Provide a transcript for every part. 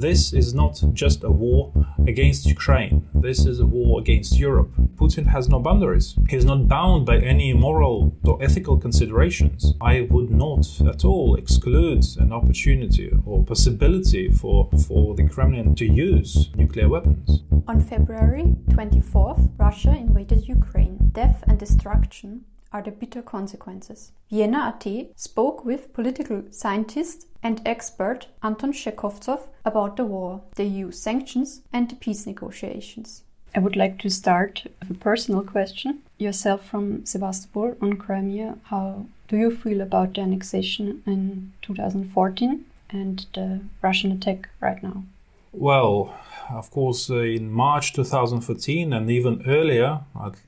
this is not just a war against Ukraine. This is a war against Europe. Putin has no boundaries. He's not bound by any moral or ethical considerations. I would not at all exclude an opportunity or possibility for, for the Kremlin to use nuclear weapons. On February 24th, Russia invaded Ukraine. Death and destruction are the bitter consequences. Vienna.at spoke with political scientist and expert Anton Shekhovtsov about the war, the EU sanctions, and the peace negotiations. I would like to start with a personal question. Yourself from Sevastopol on Crimea, how do you feel about the annexation in 2014 and the Russian attack right now? Well, of course, uh, in March 2014 and even earlier,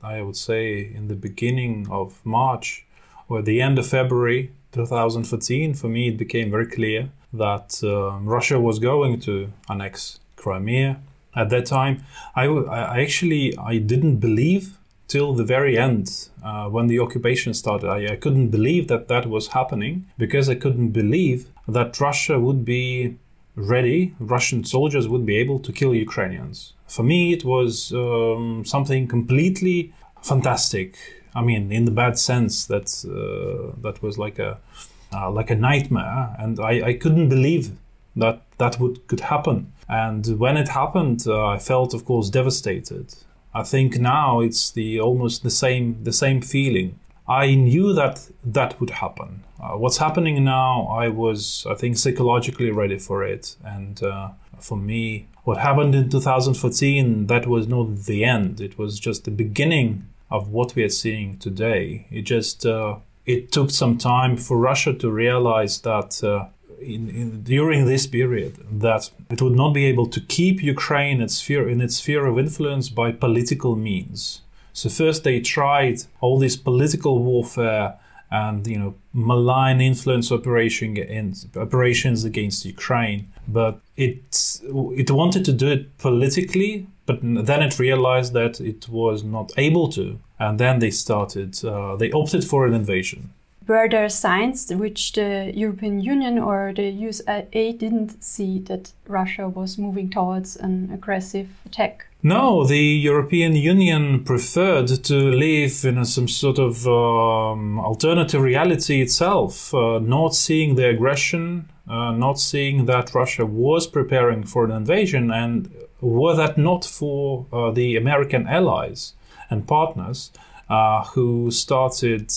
I would say in the beginning of March or the end of February 2014, for me it became very clear that uh, Russia was going to annex Crimea. At that time, I, I actually I didn't believe till the very end uh, when the occupation started. I, I couldn't believe that that was happening because I couldn't believe that Russia would be ready, Russian soldiers would be able to kill Ukrainians. For me, it was um, something completely fantastic. I mean, in the bad sense that uh, that was like a uh, like a nightmare, and I, I couldn't believe that that would could happen. And when it happened, uh, I felt, of course, devastated. I think now it's the almost the same the same feeling. I knew that that would happen. Uh, what's happening now, I was, I think, psychologically ready for it. And uh, for me, what happened in 2014, that was not the end. It was just the beginning of what we are seeing today. It just, uh, it took some time for Russia to realize that uh, in, in, during this period that it would not be able to keep Ukraine in its sphere, in its sphere of influence by political means. So first they tried all this political warfare and you know malign influence operation in, operations against Ukraine. But it it wanted to do it politically, but then it realized that it was not able to, and then they started. Uh, they opted for an invasion. Were there signs which the European Union or the USA didn't see that Russia was moving towards an aggressive attack? No, the European Union preferred to live in a, some sort of um, alternative reality itself, uh, not seeing the aggression, uh, not seeing that Russia was preparing for an invasion, and were that not for uh, the American allies and partners uh, who started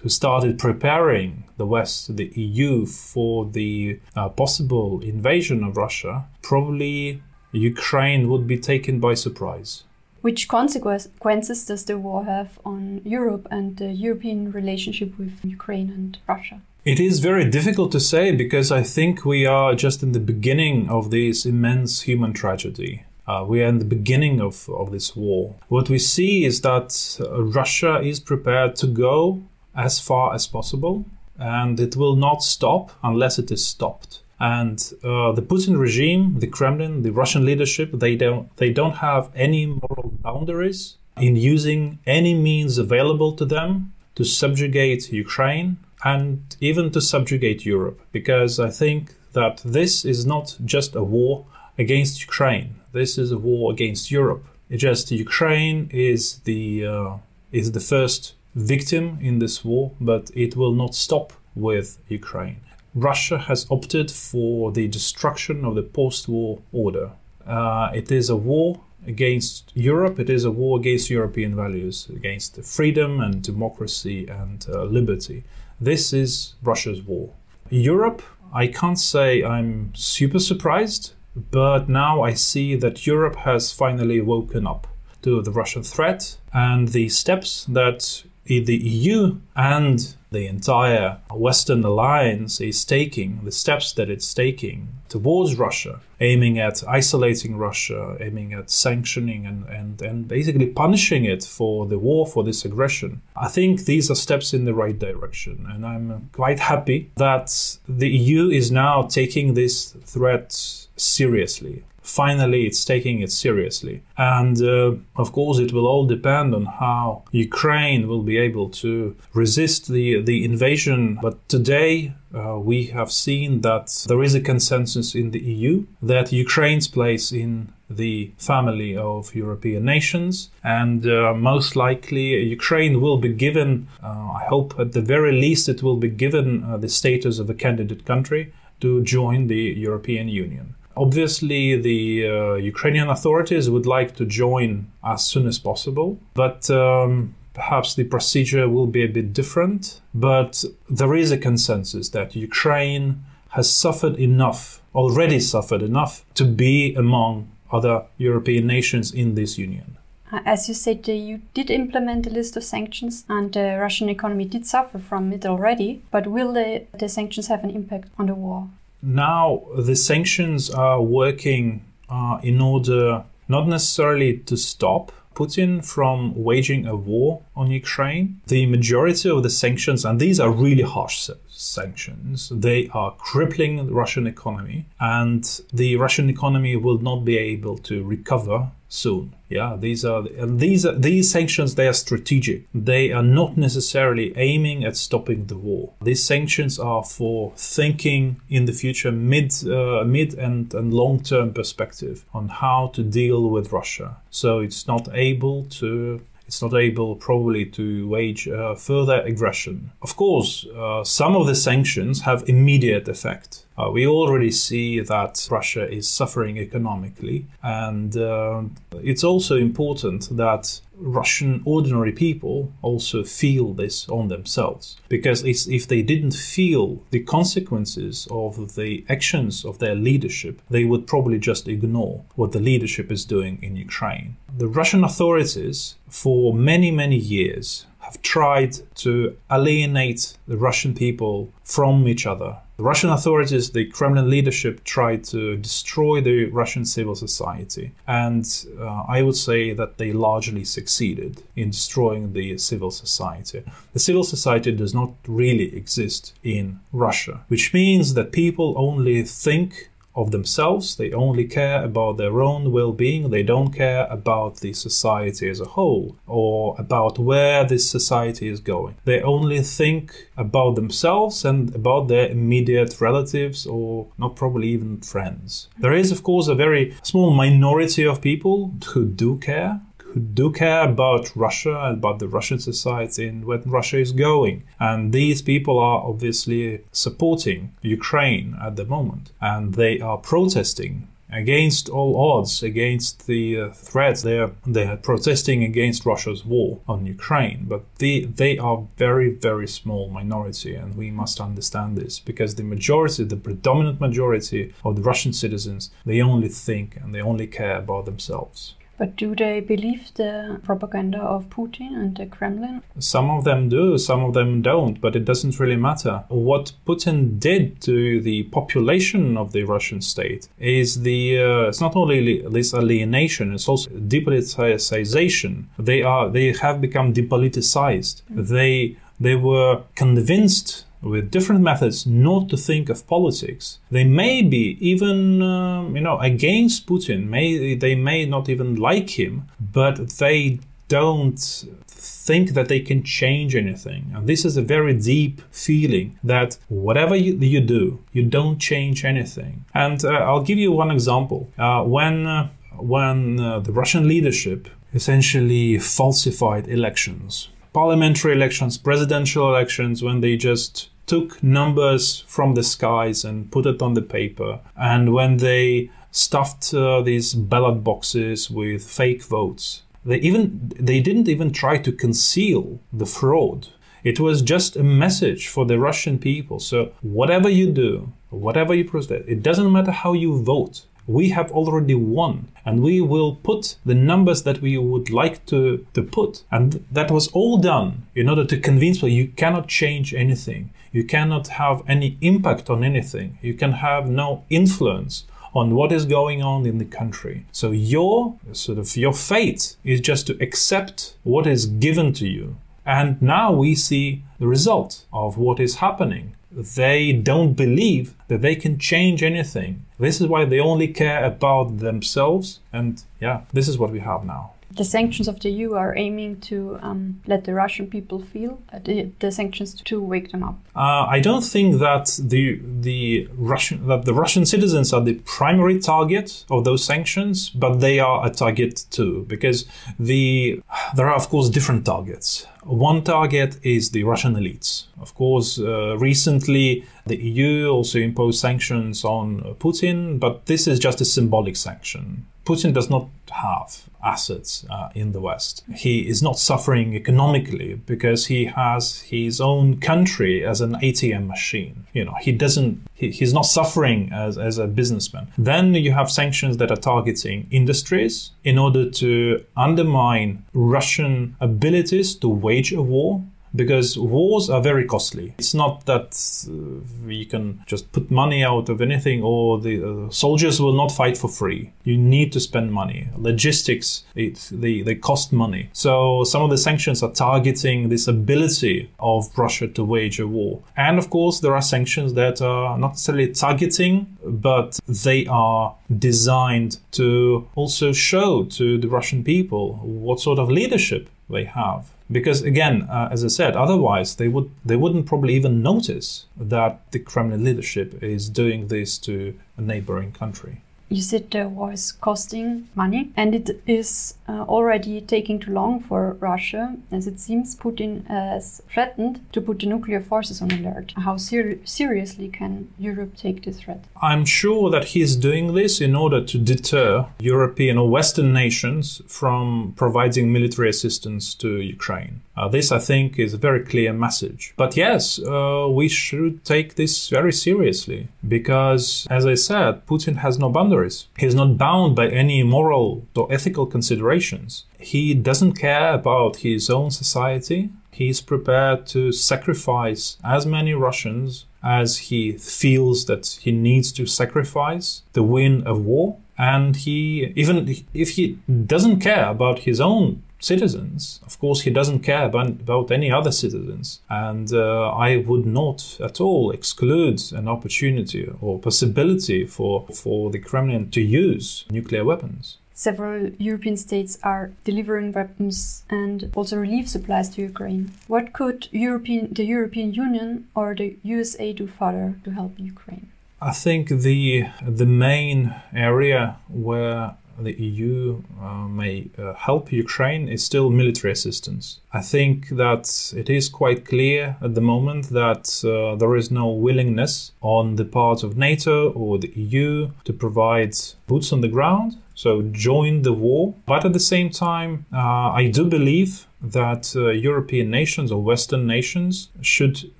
who started preparing the West, the EU, for the uh, possible invasion of Russia, probably Ukraine would be taken by surprise. Which consequences does the war have on Europe and the European relationship with Ukraine and Russia? It is very difficult to say because I think we are just in the beginning of this immense human tragedy. Uh, we are in the beginning of, of this war. What we see is that uh, Russia is prepared to go as far as possible and it will not stop unless it is stopped. And uh, the Putin regime, the Kremlin, the Russian leadership, they don't they don't have any moral boundaries in using any means available to them to subjugate Ukraine and even to subjugate Europe. Because I think that this is not just a war against Ukraine. This is a war against Europe. It just Ukraine is the uh, is the first victim in this war, but it will not stop with Ukraine. Russia has opted for the destruction of the post war order. Uh, it is a war against Europe, it is a war against European values, against freedom and democracy and uh, liberty. This is Russia's war. Europe, I can't say I'm super surprised, but now I see that Europe has finally woken up to the Russian threat and the steps that the EU and the entire Western alliance is taking, the steps that it's taking towards Russia, aiming at isolating Russia, aiming at sanctioning and, and, and basically punishing it for the war, for this aggression. I think these are steps in the right direction. And I'm quite happy that the EU is now taking this threat seriously finally it's taking it seriously. And uh, of course, it will all depend on how Ukraine will be able to resist the, the invasion. But today, uh, we have seen that there is a consensus in the EU that Ukraine's place in the family of European nations, and uh, most likely Ukraine will be given, uh, I hope at the very least, it will be given uh, the status of a candidate country to join the European Union. Obviously, the uh, Ukrainian authorities would like to join as soon as possible, but um, perhaps the procedure will be a bit different. But there is a consensus that Ukraine has suffered enough, already suffered enough, to be among other European nations in this union. Uh, as you said, uh, you did implement a list of sanctions, and the Russian economy did suffer from it already. But will the, the sanctions have an impact on the war? Now, the sanctions are working uh, in order not necessarily to stop Putin from waging a war on Ukraine. The majority of the sanctions, and these are really harsh sanctions, they are crippling the Russian economy, and the Russian economy will not be able to recover soon. Yeah, these are these are, these sanctions. They are strategic. They are not necessarily aiming at stopping the war. These sanctions are for thinking in the future, mid uh, mid and, and long term perspective on how to deal with Russia. So it's not able to it's not able probably to wage uh, further aggression. Of course, uh, some of the sanctions have immediate effect. Uh, we already see that Russia is suffering economically, and uh, it's also important that Russian ordinary people also feel this on themselves. Because if they didn't feel the consequences of the actions of their leadership, they would probably just ignore what the leadership is doing in Ukraine. The Russian authorities, for many, many years, have tried to alienate the Russian people from each other. The Russian authorities, the Kremlin leadership, tried to destroy the Russian civil society, and uh, I would say that they largely succeeded in destroying the civil society. The civil society does not really exist in Russia, which means that people only think of themselves. They only care about their own well being. They don't care about the society as a whole or about where this society is going. They only think about themselves and about their immediate relatives or not probably even friends. There is, of course, a very small minority of people who do care who do care about Russia and about the Russian society and where Russia is going. And these people are obviously supporting Ukraine at the moment. And they are protesting against all odds, against the uh, threats. They are, they are protesting against Russia's war on Ukraine, but they, they are very, very small minority, and we must understand this because the majority, the predominant majority of the Russian citizens, they only think and they only care about themselves. But do they believe the propaganda of Putin and the Kremlin? Some of them do, some of them don't, but it doesn't really matter. What Putin did to the population of the Russian state is the uh, it's not only this alienation, it's also depoliticization. They are they have become depoliticized. Mm. They they were convinced with different methods not to think of politics. They may be even, um, you know, against Putin. May they may not even like him, but they don't think that they can change anything. And this is a very deep feeling that whatever you, you do, you don't change anything. And uh, I'll give you one example. Uh, when uh, when uh, the Russian leadership essentially falsified elections parliamentary elections, presidential elections, when they just took numbers from the skies and put it on the paper, and when they stuffed uh, these ballot boxes with fake votes. They even they didn't even try to conceal the fraud. It was just a message for the Russian people. So whatever you do, whatever you protest, it doesn't matter how you vote we have already won and we will put the numbers that we would like to, to put. And that was all done in order to convince people you cannot change anything. You cannot have any impact on anything. You can have no influence on what is going on in the country. So your sort of your fate is just to accept what is given to you. And now we see the result of what is happening they don't believe that they can change anything. This is why they only care about themselves. And yeah, this is what we have now. The sanctions of the EU are aiming to um, let the Russian people feel uh, the, the, sanctions to wake them up? Uh, I don't think that the the Russian that the Russian citizens are the primary target of those sanctions, but they are a target too because the there are of course different targets. One target is the Russian elites. Of course, uh, recently the EU also imposed sanctions on Putin, but this is just a symbolic sanction. Putin does not have assets uh, in the West. He is not suffering economically because he has his own country as an ATM machine. You know, he doesn't, he, he's not suffering as, as a businessman. Then you have sanctions that are targeting industries in order to undermine Russian abilities to wage a war because wars are very costly. It's not that uh, you can just put money out of anything or the uh, soldiers will not fight for free. You need to spend money. Logistics, it, they, they cost money. So some of the sanctions are targeting this ability of Russia to wage a war. And of course, there are sanctions that are not necessarily targeting, but they are designed to also show to the Russian people what sort of leadership they have because again uh, as i said otherwise they would they wouldn't probably even notice that the kremlin leadership is doing this to a neighboring country you said the war is costing money and it is uh, already taking too long for Russia, as it seems Putin has threatened to put the nuclear forces on alert. How ser seriously can Europe take this threat? I'm sure that he's doing this in order to deter European or Western nations from providing military assistance to Ukraine. Uh, this, I think, is a very clear message. But yes, uh, we should take this very seriously because, as I said, Putin has no boundaries. He's not bound by any moral or ethical considerations. He doesn't care about his own society. He is prepared to sacrifice as many Russians as he feels that he needs to sacrifice to win a war. And he, even if he doesn't care about his own citizens. Of course, he doesn't care about, about any other citizens. And uh, I would not at all exclude an opportunity or possibility for, for the Kremlin to use nuclear weapons. Several European states are delivering weapons and also relief supplies to Ukraine. What could European, the European Union or the USA do further to help Ukraine? I think the the main area where the EU uh, may uh, help Ukraine is still military assistance. I think that it is quite clear at the moment that uh, there is no willingness on the part of NATO or the EU to provide boots on the ground, so join the war. But at the same time, uh, I do believe that uh, European nations or Western nations should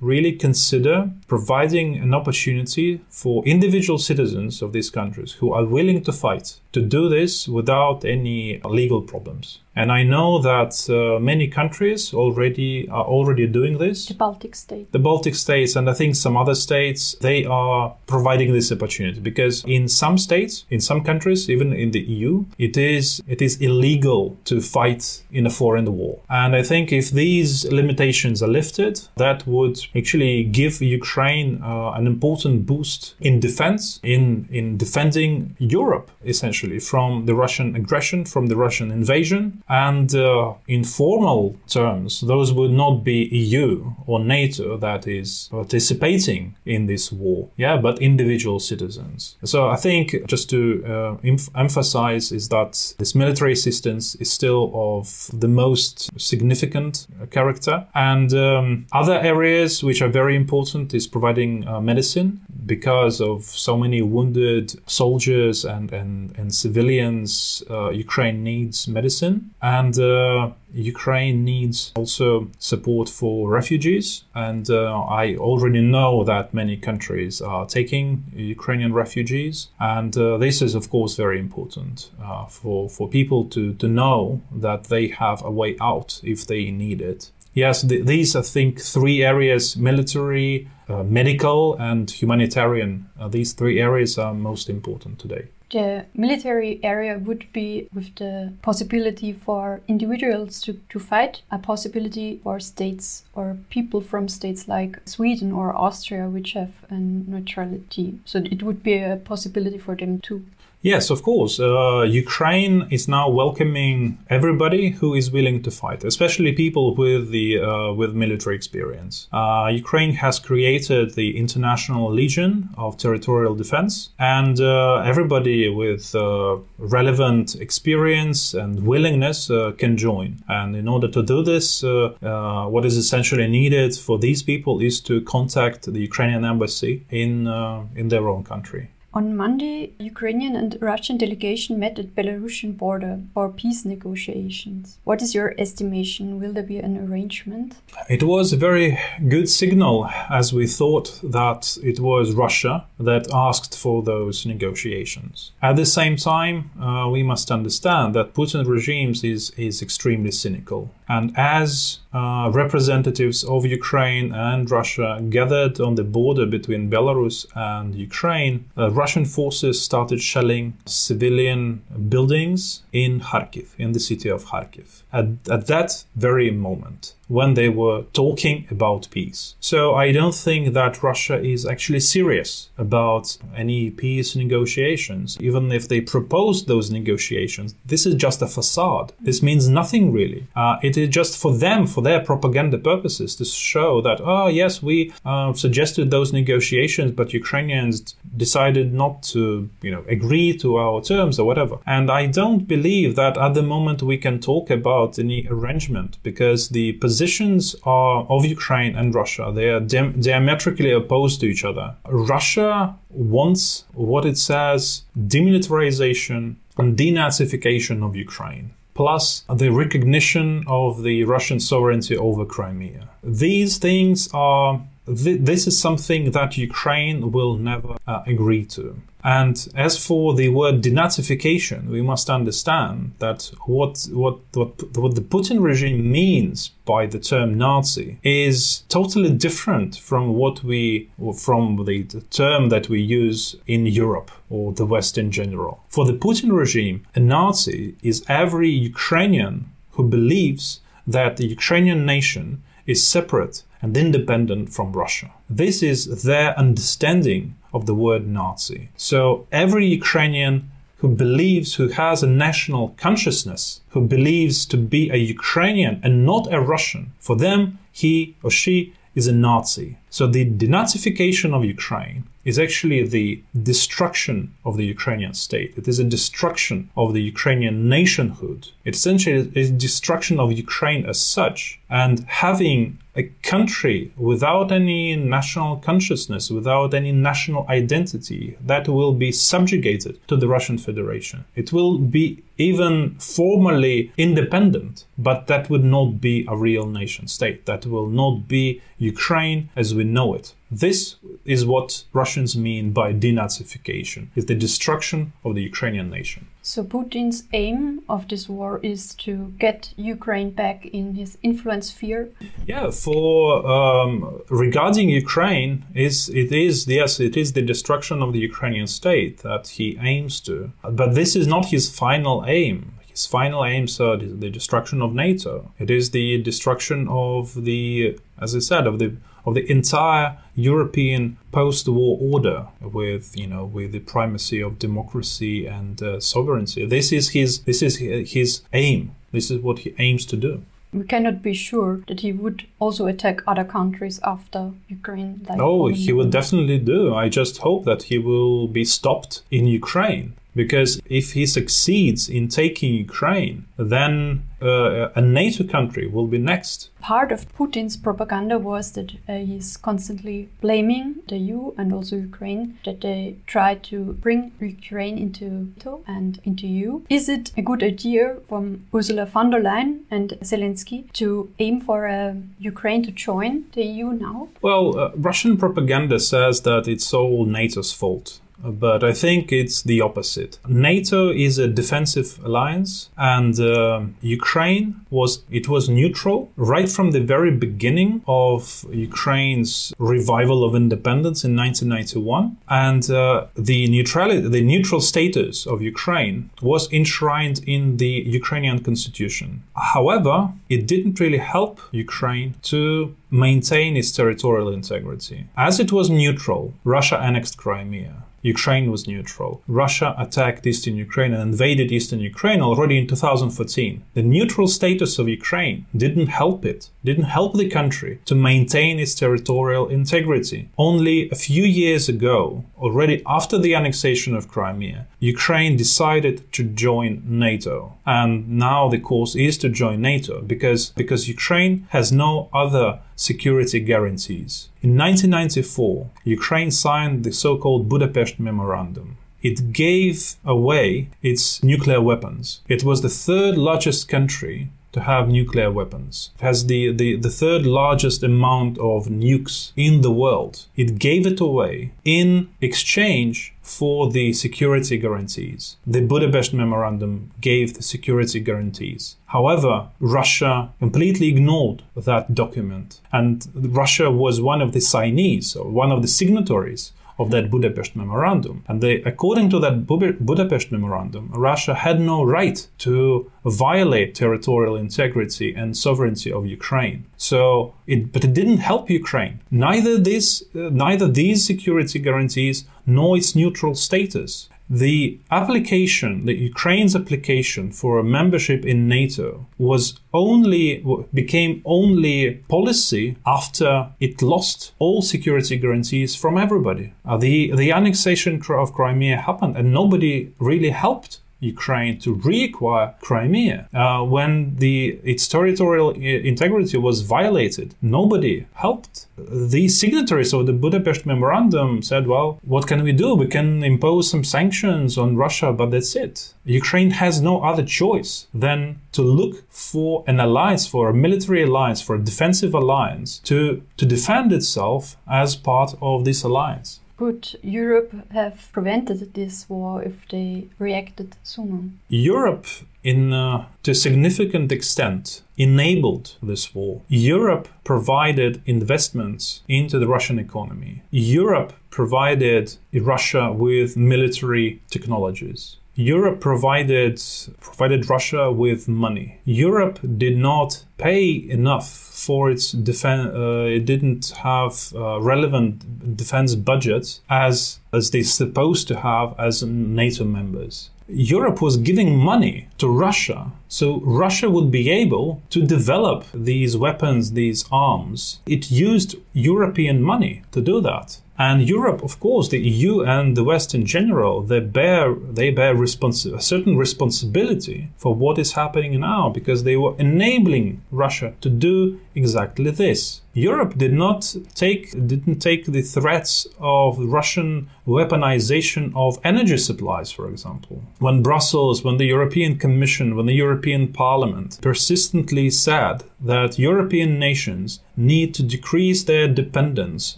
really consider providing an opportunity for individual citizens of these countries who are willing to fight to do this without any legal problems. And I know that uh, many countries already are already doing this. The Baltic states. The Baltic states, and I think some other states, they are providing this opportunity because in some states, in some countries, even in the EU, it is it is illegal to fight in a foreign war. And I think if these limitations are lifted, that would actually give Ukraine uh, an important boost in defense, in in defending Europe essentially from the Russian aggression, from the Russian invasion and uh, in formal terms, those would not be EU or NATO that is participating in this war, yeah, but individual citizens. So I think just to uh, em- emphasize is that this military assistance is still of the most significant character, and um, other areas which are very important is providing uh, medicine because of so many wounded soldiers and, and, and civilians, uh, Ukraine needs medicine. And uh, Ukraine needs also support for refugees. And uh, I already know that many countries are taking Ukrainian refugees. And uh, this is, of course, very important uh, for, for people to, to know that they have a way out if they need it. Yes, th- these, I think, three areas military, uh, medical, and humanitarian uh, these three areas are most important today. The military area would be with the possibility for individuals to, to fight, a possibility for states or people from states like Sweden or Austria, which have a neutrality. So it would be a possibility for them to Yes, of course. Uh, Ukraine is now welcoming everybody who is willing to fight, especially people with the uh, with military experience. Uh, Ukraine has created the International Legion of Territorial Defense, and uh, everybody with uh, relevant experience and willingness uh, can join. And in order to do this, what is essentially needed for these people is to contact the Ukrainian embassy in in their own country. On Monday, Ukrainian and Russian delegation met at Belarusian border for peace negotiations. What is your estimation? Will there be an arrangement? It was a very good signal as we thought that it was Russia that asked for those negotiations. At the same time, uh, we must understand that Putin regime is, is extremely cynical. And as uh, representatives of Ukraine and Russia gathered on the border between Belarus and Ukraine, uh, Russian forces started shelling civilian buildings in Kharkiv, in the city of Kharkiv, at, at that very moment when they were talking about peace. So I don't think that Russia is actually serious about any peace negotiations. Even if they propose those negotiations, this is just a facade. This means nothing really. Uh, it is just for them, for their propaganda purposes, to show that, oh, yes, we uh, suggested those negotiations, but Ukrainians decided not to, you know, agree to our terms or whatever. And I don't believe that at the moment we can talk about any arrangement because the positions are, of Ukraine and Russia, they are diametrically opposed to each other. Russia wants what it says demilitarization and denazification of Ukraine plus the recognition of the Russian sovereignty over Crimea. These things are, th- this is something that Ukraine will never uh, agree to. And as for the word denazification, we must understand that what, what, what, what the Putin regime means by the term Nazi is totally different from what we, or from the term that we use in Europe or the West in general. For the Putin regime, a Nazi is every Ukrainian who believes that the Ukrainian nation is separate and independent from Russia. This is their understanding of the word Nazi. So every Ukrainian who believes, who has a national consciousness, who believes to be a Ukrainian and not a Russian, for them, he or she is a Nazi. So the denazification of Ukraine is actually the destruction of the Ukrainian state. It is a destruction of the Ukrainian nationhood. It essentially is a destruction of Ukraine as such. And having a country without any national consciousness, without any national identity, that will be subjugated to the Russian Federation. It will be even formally independent, but that would not be a real nation state. That will not be Ukraine as we know it. This is what Russians mean by denazification, is the destruction of the Ukrainian nation. So Putin's aim of this war is to get Ukraine back in his influence sphere. Yeah, for um, regarding Ukraine, is it is yes, it is the destruction of the Ukrainian state that he aims to. But this is not his final aim. His final aims are the destruction of NATO. It is the destruction of the, as I said, of the of the entire European post-war order with you know with the primacy of democracy and uh, sovereignty. This is his this is his aim. This is what he aims to do. We cannot be sure that he would also attack other countries after Ukraine. Like oh, he will definitely do. I just hope that he will be stopped in Ukraine because if he succeeds in taking Ukraine, then uh, a NATO country will be next. Part of Putin's propaganda was that uh, he's constantly blaming the EU and also Ukraine that they try to bring Ukraine into NATO and into EU. Is it a good idea from Ursula von der Leyen and Zelensky to aim for uh, Ukraine to join the EU now? Well, uh, Russian propaganda says that it's all NATO's fault but I think it's the opposite. NATO is a defensive alliance, and uh, Ukraine was it was neutral right from the very beginning of Ukraine's revival of independence in 1991, and uh, the neutrality, the neutral status of Ukraine was enshrined in the Ukrainian constitution. However, it didn't really help Ukraine to maintain its territorial integrity. As it was neutral, Russia annexed Crimea. Ukraine was neutral. Russia attacked eastern Ukraine and invaded eastern Ukraine already in 2014. The neutral status of Ukraine didn't help it, didn't help the country to maintain its territorial integrity. Only a few years ago, already after the annexation of Crimea, Ukraine decided to join NATO. And now the course is to join NATO because, because Ukraine has no other security guarantees. In 1994, Ukraine signed the so called Budapest Memorandum. It gave away its nuclear weapons. It was the third largest country to have nuclear weapons. It has the, the, the third largest amount of nukes in the world. It gave it away in exchange for the security guarantees. The Budapest Memorandum gave the security guarantees. However, Russia completely ignored that document, and Russia was one of the signees or one of the signatories of that Budapest memorandum. And they, according to that Budapest memorandum, Russia had no right to violate territorial integrity and sovereignty of Ukraine. So, it, but it didn't help Ukraine. Neither this, uh, neither these security guarantees nor its neutral status the application, the Ukraine's application for a membership in NATO was only became only policy after it lost all security guarantees from everybody. Uh, the the annexation of Crimea happened, and nobody really helped Ukraine to reacquire Crimea uh, when the its territorial integrity was violated. Nobody helped. The signatories of the Budapest Memorandum said, "Well, what can we do? We can impose some sanctions on Russia, but that's it." Ukraine has no other choice than to look for an alliance, for a military alliance, for a defensive alliance to to defend itself as part of this alliance. Could Europe have prevented this war if they reacted sooner? Europe, in uh, to a significant extent, enabled this war. Europe provided investments into the Russian economy. Europe provided Russia with military technologies. Europe provided provided Russia with money. Europe did not pay enough for its defense. Uh, it didn't have uh, relevant defense budgets as as they supposed to have as NATO members. Europe was giving money to Russia, so Russia would be able to develop these weapons, these arms. It used European money to do that. And Europe, of course, the EU and the West in general, they bear they bear a certain responsibility for what is happening now because they were enabling Russia to do exactly this. Europe did not take didn't take the threats of Russian weaponization of energy supplies, for example. When Brussels, when the European Commission, when the European Parliament persistently said that European nations need to decrease their dependence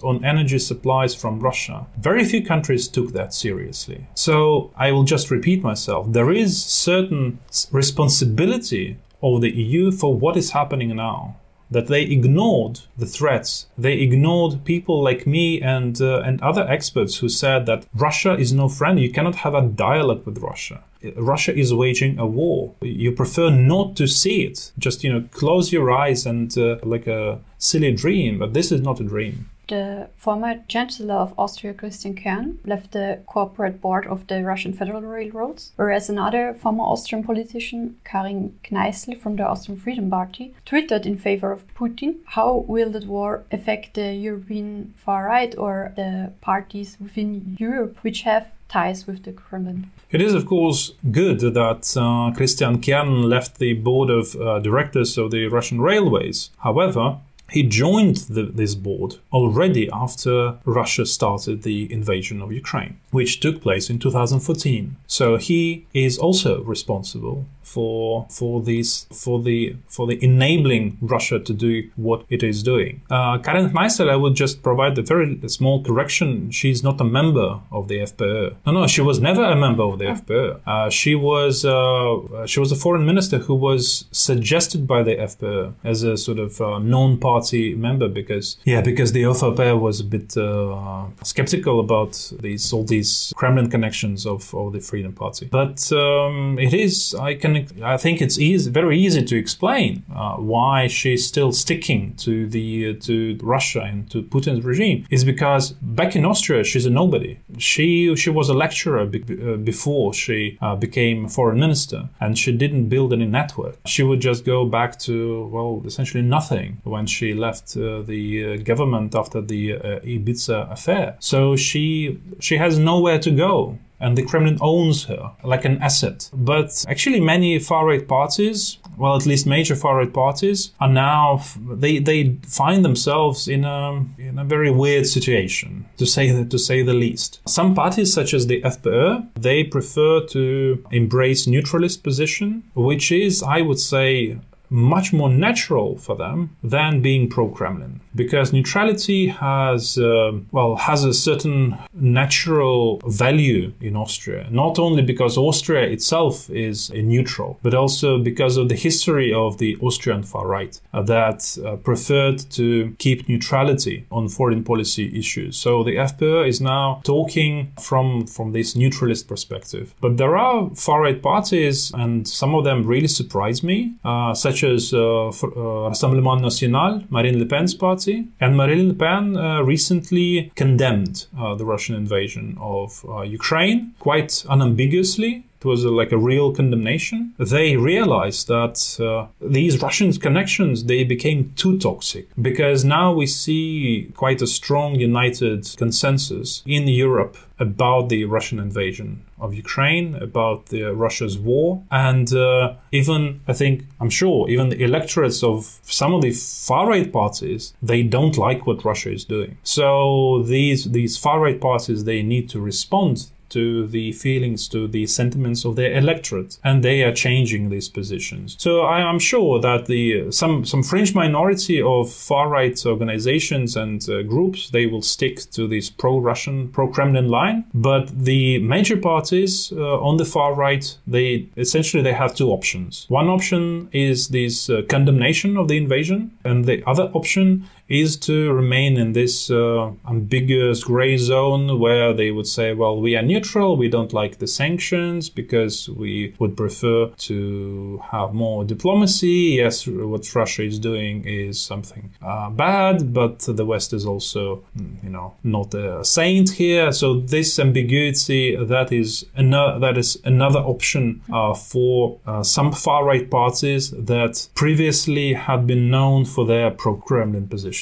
on energy supplies from Russia, very few countries took that seriously. So I will just repeat myself. There is certain responsibility of the EU for what is happening now that they ignored the threats. They ignored people like me and uh, and other experts who said that Russia is no friend. You cannot have a dialogue with Russia. Russia is waging a war. You prefer not to see it. Just you know, close your eyes and uh, like a silly dream. But this is not a dream. The former Chancellor of Austria, Christian Kern, left the corporate board of the Russian Federal Railroads, whereas another former Austrian politician, Karin Kneißl from the Austrian Freedom Party, tweeted in favor of Putin. How will that war affect the European far right or the parties within Europe which have ties with the Kremlin. It is, of course, good that uh, Christian Kern left the board of uh, directors of the Russian railways. However, he joined the, this board already after Russia started the invasion of Ukraine, which took place in 2014. So he is also responsible for for these for the for the enabling Russia to do what it is doing. Uh, Karin Kneißl, I would just provide a very small correction. She's not a member of the FPÖ. No, no, she was never a member of the oh. FPÖ. Uh, she was uh, she was a foreign minister who was suggested by the FPÖ as a sort of uh, non-party member because yeah because the ÖVP was a bit uh, skeptical about these all these Kremlin connections of, of the Freedom Party. But um, it is I can I think it's easy, very easy to explain uh, why she's still sticking to the uh, to Russia and to Putin's regime. Is because back in Austria she's a nobody. she she was a lecturer be- uh, before she uh, became foreign minister, and she didn't build any network. She would just go back to well, essentially nothing when she left uh, the government after the Ibiza affair. So she she has nowhere to go and the Kremlin owns her like an asset. But actually, many far right parties, well, at least major far right parties, are now they they find themselves in a in a very weird situation to say to say the least. Some parties, such as the FPÖ, they prefer to embrace neutralist position, which is, I would say, much more natural for them than being pro-Kremlin. Because neutrality has uh, well has a certain natural value in Austria. Not only because Austria itself is a neutral but also because of the history of the Austrian far right uh, that uh, preferred to keep neutrality on foreign policy issues. So the FPÖ is now talking from from this neutralist perspective. But there are far right parties and some of them really surprise me uh, such such as uh, uh, Rassemblement National, Marine Le Pen's party. And Marine Le Pen uh, recently condemned the Russian invasion of Ukraine quite unambiguously it was a, like a real condemnation. They realized that uh, these Russian connections they became too toxic because now we see quite a strong united consensus in Europe about the Russian invasion of Ukraine, about the Russia's war, and uh, even I think I'm sure even the electorates of some of the far right parties they don't like what Russia is doing. So these these far right parties they need to respond to the feelings, to the sentiments of their electorate, and they are changing these positions. So I am sure that the some some fringe minority of far right organizations and uh, groups they will stick to this pro-Russian, pro-Kremlin line, but the major parties uh, on the far right they essentially they have two options. One option is this uh, condemnation of the invasion, and the other option is to remain in this uh, ambiguous gray zone where they would say, well, we are neutral, we don't like the sanctions because we would prefer to have more diplomacy. Yes, what Russia is doing is something uh, bad, but the West is also, mm, you know, not a saint here. So this ambiguity that is another that is another option uh, for uh, some far right parties that previously had been known for their pro-Kremlin position.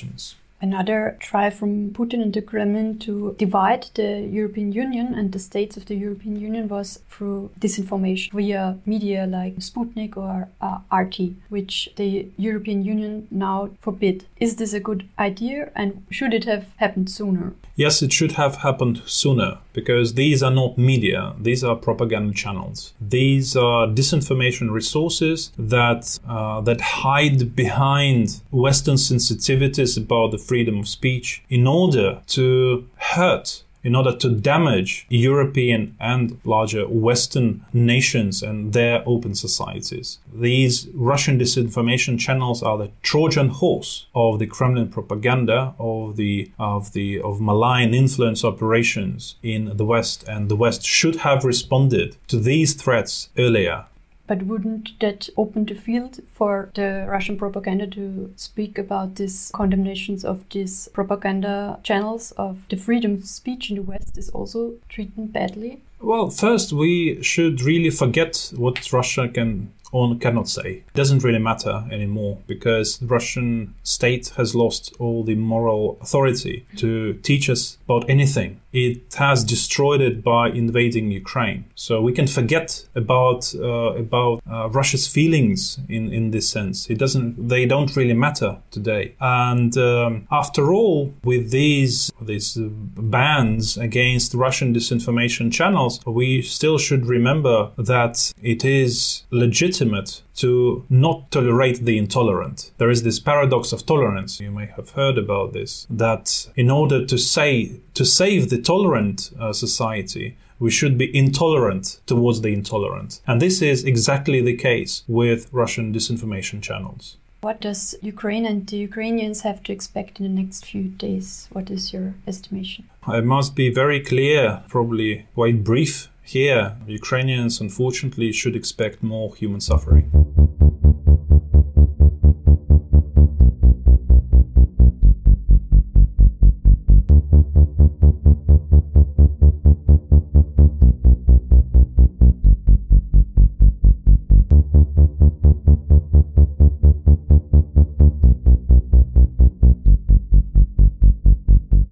Another try from Putin and the Kremlin to divide the European Union and the states of the European Union was through disinformation via media like Sputnik or uh, RT, which the European Union now forbid. Is this a good idea and should it have happened sooner? Yes, it should have happened sooner because these are not media, these are propaganda channels. These are disinformation resources that uh, that hide behind Western sensitivities about the freedom of speech in order to hurt in order to damage European and larger Western nations and their open societies. These Russian disinformation channels are the Trojan horse of the Kremlin propaganda of the of the of malign influence operations in the West, and the West should have responded to these threats earlier but wouldn't that open the field for the Russian propaganda to speak about these condemnations of these propaganda channels of the freedom of speech in the West is also treated badly? Well, first, we should really forget what Russia can or cannot say. Doesn't really matter anymore because the Russian state has lost all the moral authority to teach us about anything. It has destroyed it by invading Ukraine. So we can forget about uh, about uh, Russia's feelings in, in this sense. It doesn't. They don't really matter today. And um, after all, with these these bans against Russian disinformation channels, we still should remember that it is legitimate legitimate to not tolerate the intolerant. There is this paradox of tolerance. You may have heard about this. That in order to say to save the tolerant uh, society, we should be intolerant towards the intolerant. And this is exactly the case with Russian disinformation channels. What does Ukraine and the Ukrainians have to expect in the next few days? What is your estimation? I must be very clear, probably quite brief here, Ukrainians unfortunately should expect more human suffering.